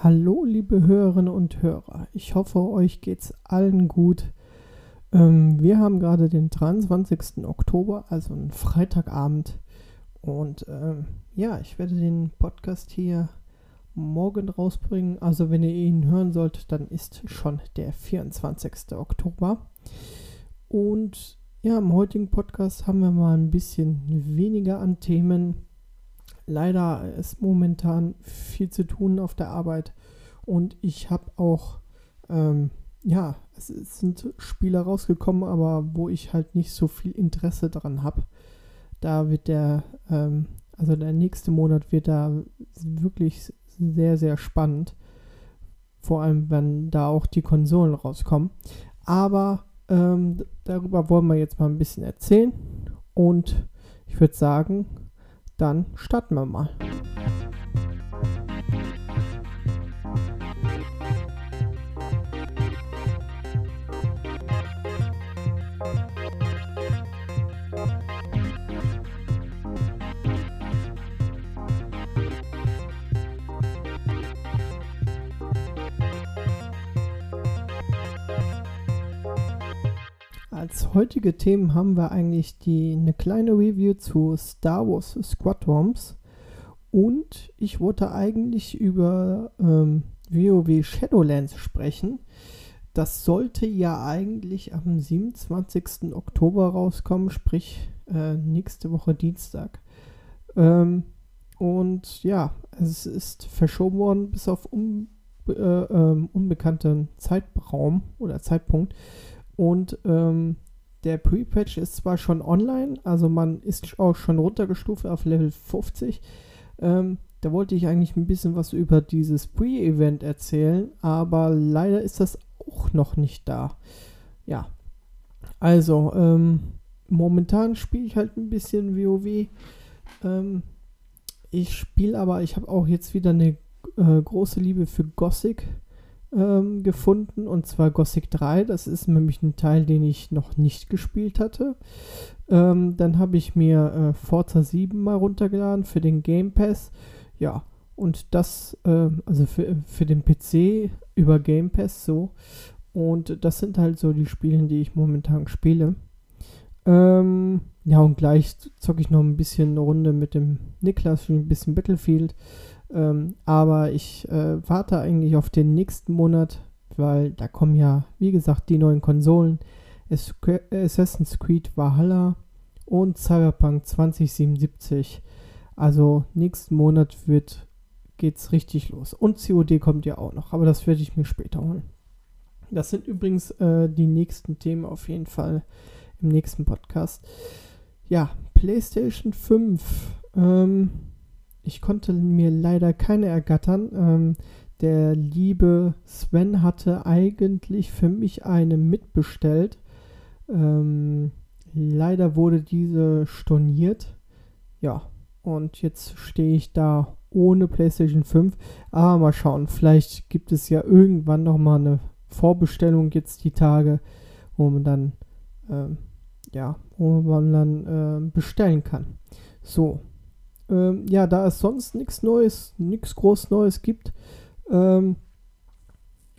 Hallo, liebe Hörerinnen und Hörer. Ich hoffe, euch geht's allen gut. Ähm, wir haben gerade den 23. Oktober, also einen Freitagabend. Und ähm, ja, ich werde den Podcast hier morgen rausbringen. Also, wenn ihr ihn hören sollt, dann ist schon der 24. Oktober. Und ja, im heutigen Podcast haben wir mal ein bisschen weniger an Themen leider ist momentan viel zu tun auf der Arbeit und ich habe auch, ähm, ja, es, sind Spiele rausgekommen, aber wo ich halt nicht so viel Interesse daran habe. Da wird der, ähm, also der nächste Monat wird da wirklich sehr, sehr spannend. Vor allem, wenn da auch die Konsolen rauskommen. Aber ähm, darüber wollen wir jetzt mal ein bisschen erzählen. Und ich würde sagen, dann starten wir mal. Als heutige Themen haben wir eigentlich die, eine kleine Review zu Star Wars Squadrons und ich wollte eigentlich über ähm, WoW Shadowlands sprechen. Das sollte ja eigentlich am 27. Oktober rauskommen, sprich äh, nächste Woche Dienstag. Ähm, und ja, es ist verschoben worden bis auf un, äh, äh, unbekannten Zeitraum oder Zeitpunkt. Und ähm, der Pre-Patch ist zwar schon online, also man ist auch schon runtergestuft auf Level 50. Ähm, da wollte ich eigentlich ein bisschen was über dieses Pre-Event erzählen, aber leider ist das auch noch nicht da. Ja, also ähm, momentan spiele ich halt ein bisschen WoW. Ähm, ich spiele aber, ich habe auch jetzt wieder eine äh, große Liebe für Gothic ähm, gefunden und zwar Gothic 3. Das ist nämlich ein Teil, den ich noch nicht gespielt hatte. Ähm, dann habe ich mir äh, Forza 7 mal runtergeladen für den Game Pass. Ja, und das, äh, also für, für den PC über Game Pass so. Und das sind halt so die Spiele, die ich momentan spiele. Ähm, ja, und gleich zocke ich noch ein bisschen eine Runde mit dem Niklas, ein bisschen Battlefield. Ähm, aber ich äh, warte eigentlich auf den nächsten Monat, weil da kommen ja, wie gesagt, die neuen Konsolen. Assassin's Creed Valhalla und Cyberpunk 2077. Also nächsten Monat wird geht's richtig los. Und COD kommt ja auch noch, aber das werde ich mir später holen. Das sind übrigens äh, die nächsten Themen auf jeden Fall im nächsten Podcast. Ja, PlayStation 5. Ähm, ich konnte mir leider keine ergattern. Ähm, der liebe Sven hatte eigentlich für mich eine mitbestellt. Ähm, leider wurde diese storniert. Ja, und jetzt stehe ich da ohne PlayStation 5. Aber mal schauen, vielleicht gibt es ja irgendwann nochmal eine Vorbestellung jetzt die Tage, wo man dann, ähm, ja, wo man dann äh, bestellen kann. So, ähm, ja, da es sonst nichts Neues, nichts groß Neues gibt, ähm,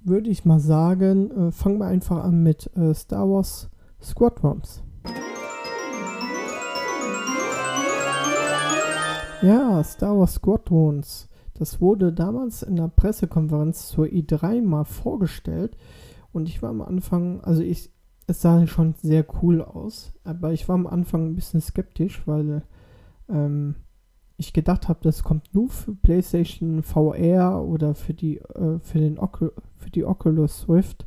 würde ich mal sagen, äh, fangen wir einfach an mit äh, Star Wars Squadrons. Ja, Star Wars Squadrons. Das wurde damals in der Pressekonferenz zur i3 mal vorgestellt. Und ich war am Anfang, also ich, es sah schon sehr cool aus, aber ich war am Anfang ein bisschen skeptisch, weil ähm, ich gedacht habe, das kommt nur für PlayStation VR oder für die, äh, für den Ocu für die Oculus Rift,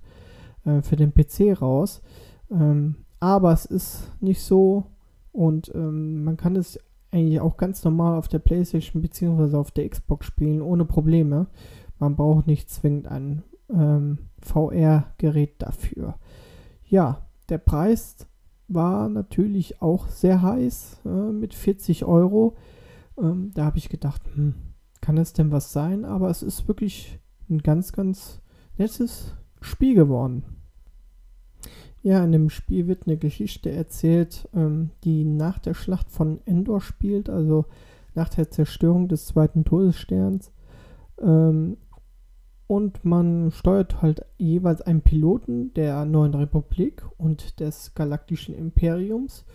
äh, für den PC raus. Ähm, aber es ist nicht so und ähm, man kann es eigentlich auch ganz normal auf der PlayStation bzw. auf der Xbox spielen, ohne Probleme. Man braucht nicht zwingend ein ähm, VR-Gerät dafür. Ja, der Preis war natürlich auch sehr heiß äh, mit 40 Euro. Ähm, da habe ich gedacht, hm, kann es denn was sein? Aber es ist wirklich ein ganz, ganz nettes Spiel geworden. Ja, in dem Spiel wird eine Geschichte erzählt, ähm, die nach der Schlacht von Endor spielt, also nach der Zerstörung des zweiten Todessterns. Ähm, und man steuert halt jeweils einen Piloten der Neuen Republik und des Galaktischen Imperiums.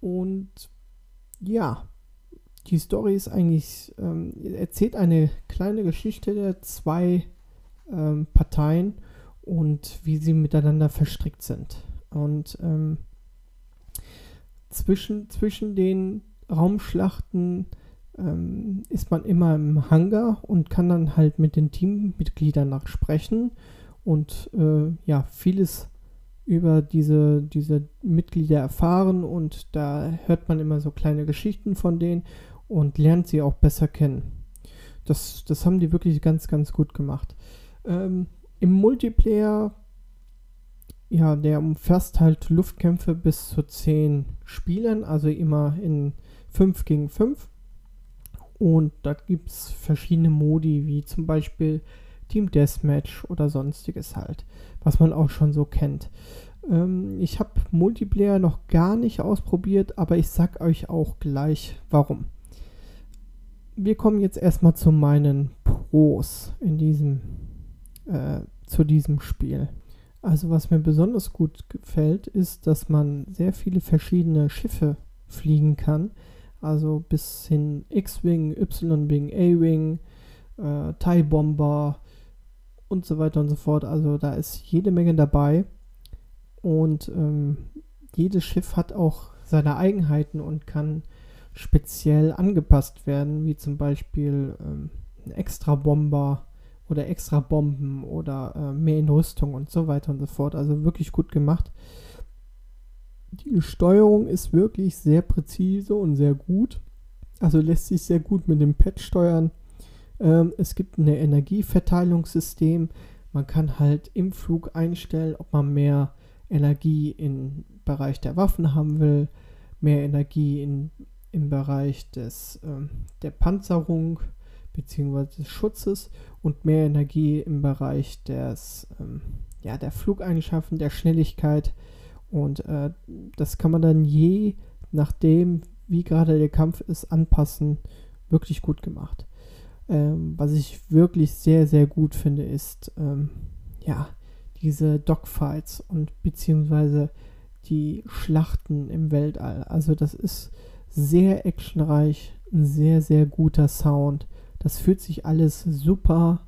Und ja, die Story ist eigentlich, ähm, erzählt eine kleine Geschichte der zwei ähm, Parteien und wie sie miteinander verstrickt sind. Und ähm, zwischen, zwischen den Raumschlachten ähm, ist man immer im Hangar und kann dann halt mit den Teammitgliedern nachsprechen und äh, ja, vieles über diese, diese Mitglieder erfahren und da hört man immer so kleine Geschichten von denen und lernt sie auch besser kennen. Das, das haben die wirklich ganz, ganz gut gemacht. Ähm, Im Multiplayer, ja, der umfasst halt Luftkämpfe bis zu 10 Spielern, also immer in 5 gegen 5. Und da gibt es verschiedene Modi, wie zum Beispiel Team Deathmatch oder sonstiges halt, was man auch schon so kennt. Ähm, ich habe Multiplayer noch gar nicht ausprobiert, aber ich sag euch auch gleich warum. Wir kommen jetzt erstmal zu meinen Pros in diesem, äh, zu diesem Spiel. Also was mir besonders gut gefällt, ist, dass man sehr viele verschiedene Schiffe fliegen kann also bis hin X-Wing, Y-Wing, A-Wing, äh, TIE Bomber und so weiter und so fort. Also da ist jede Menge dabei und ähm, jedes Schiff hat auch seine Eigenheiten und kann speziell angepasst werden, wie zum Beispiel ähm, ein extra Bomber oder extra Bomben oder äh, mehr in Rüstung und so weiter und so fort. Also wirklich gut gemacht. Die Steuerung ist wirklich sehr präzise und sehr gut. Also lässt sich sehr gut mit dem Pad steuern. Ähm, es gibt ein Energieverteilungssystem. Man kann halt im Flug einstellen, ob man mehr Energie im Bereich der Waffen haben will, mehr Energie in, im Bereich des, ähm, der Panzerung bzw. des Schutzes und mehr Energie im Bereich des, ähm, ja, der Flugeigenschaften, der Schnelligkeit und äh, das kann man dann je nachdem, wie gerade der Kampf ist, anpassen. Wirklich gut gemacht. Ähm, was ich wirklich sehr, sehr gut finde, ist, ähm, ja, diese Dogfights und beziehungsweise die Schlachten im Weltall. Also das ist sehr actionreich, ein sehr, sehr guter Sound. Das fühlt sich alles super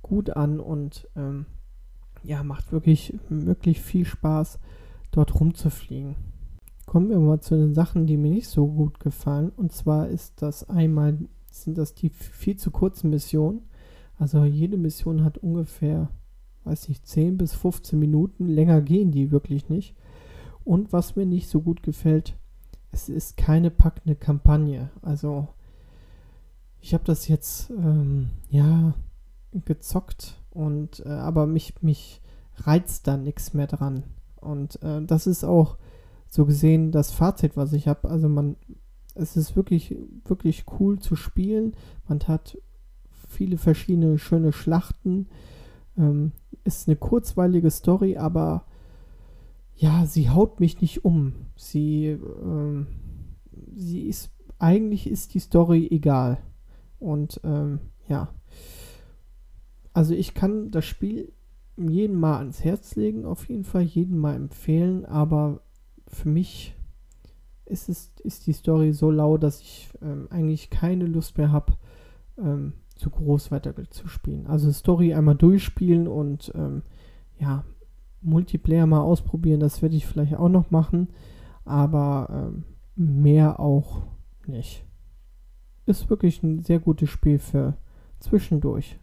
gut an und ähm, ja, macht wirklich, wirklich viel Spaß dort rumzufliegen. Kommen wir mal zu den Sachen, die mir nicht so gut gefallen. Und zwar ist das einmal, sind das die viel zu kurzen Missionen. Also jede Mission hat ungefähr, weiß nicht, 10 bis 15 Minuten. Länger gehen die wirklich nicht. Und was mir nicht so gut gefällt, es ist keine packende Kampagne. Also ich habe das jetzt ähm, ja gezockt und äh, aber mich mich reizt da nichts mehr dran. Und äh, das ist auch so gesehen das Fazit, was ich habe. Also man, es ist wirklich, wirklich cool zu spielen. Man hat viele verschiedene schöne Schlachten. Ähm, ist eine kurzweilige Story, aber ja, sie haut mich nicht um. Sie, ähm, sie ist, eigentlich ist die Story egal. Und ähm, ja, also ich kann das Spiel jedem mal ans Herz legen, auf jeden Fall, jedem mal empfehlen, aber für mich ist, es, ist die Story so lau, dass ich ähm, eigentlich keine Lust mehr habe, ähm, zu groß weiter zu spielen. Also Story einmal durchspielen und ähm, ja, Multiplayer mal ausprobieren, das werde ich vielleicht auch noch machen, aber ähm, mehr auch nicht. Ist wirklich ein sehr gutes Spiel für zwischendurch.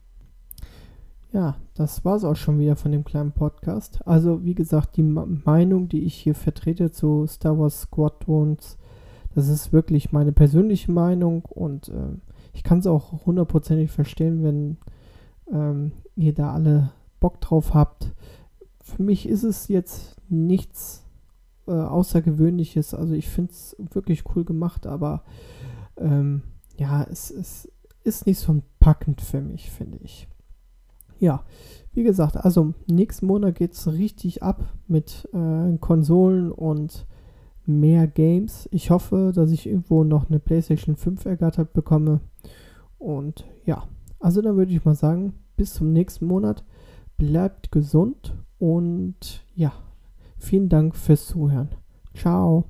Ja, das war es auch schon wieder von dem kleinen Podcast. Also, wie gesagt, die Meinung, die ich hier vertrete zu Star Wars Squadrons, das ist wirklich meine persönliche Meinung und äh, ich kann es auch hundertprozentig verstehen, wenn ähm, ihr da alle Bock drauf habt. Für mich ist es jetzt nichts äh, Außergewöhnliches. Also, ich finde es wirklich cool gemacht, aber ähm, ja, es, es ist nicht so packend für mich, finde ich ja, wie gesagt, also nächsten Monat geht es richtig ab mit äh, Konsolen und mehr Games. Ich hoffe, dass ich irgendwo noch eine PlayStation 5 ergattert bekomme. Und ja, also dann würde ich mal sagen, bis zum nächsten Monat. Bleibt gesund und ja, vielen Dank fürs Zuhören. Ciao.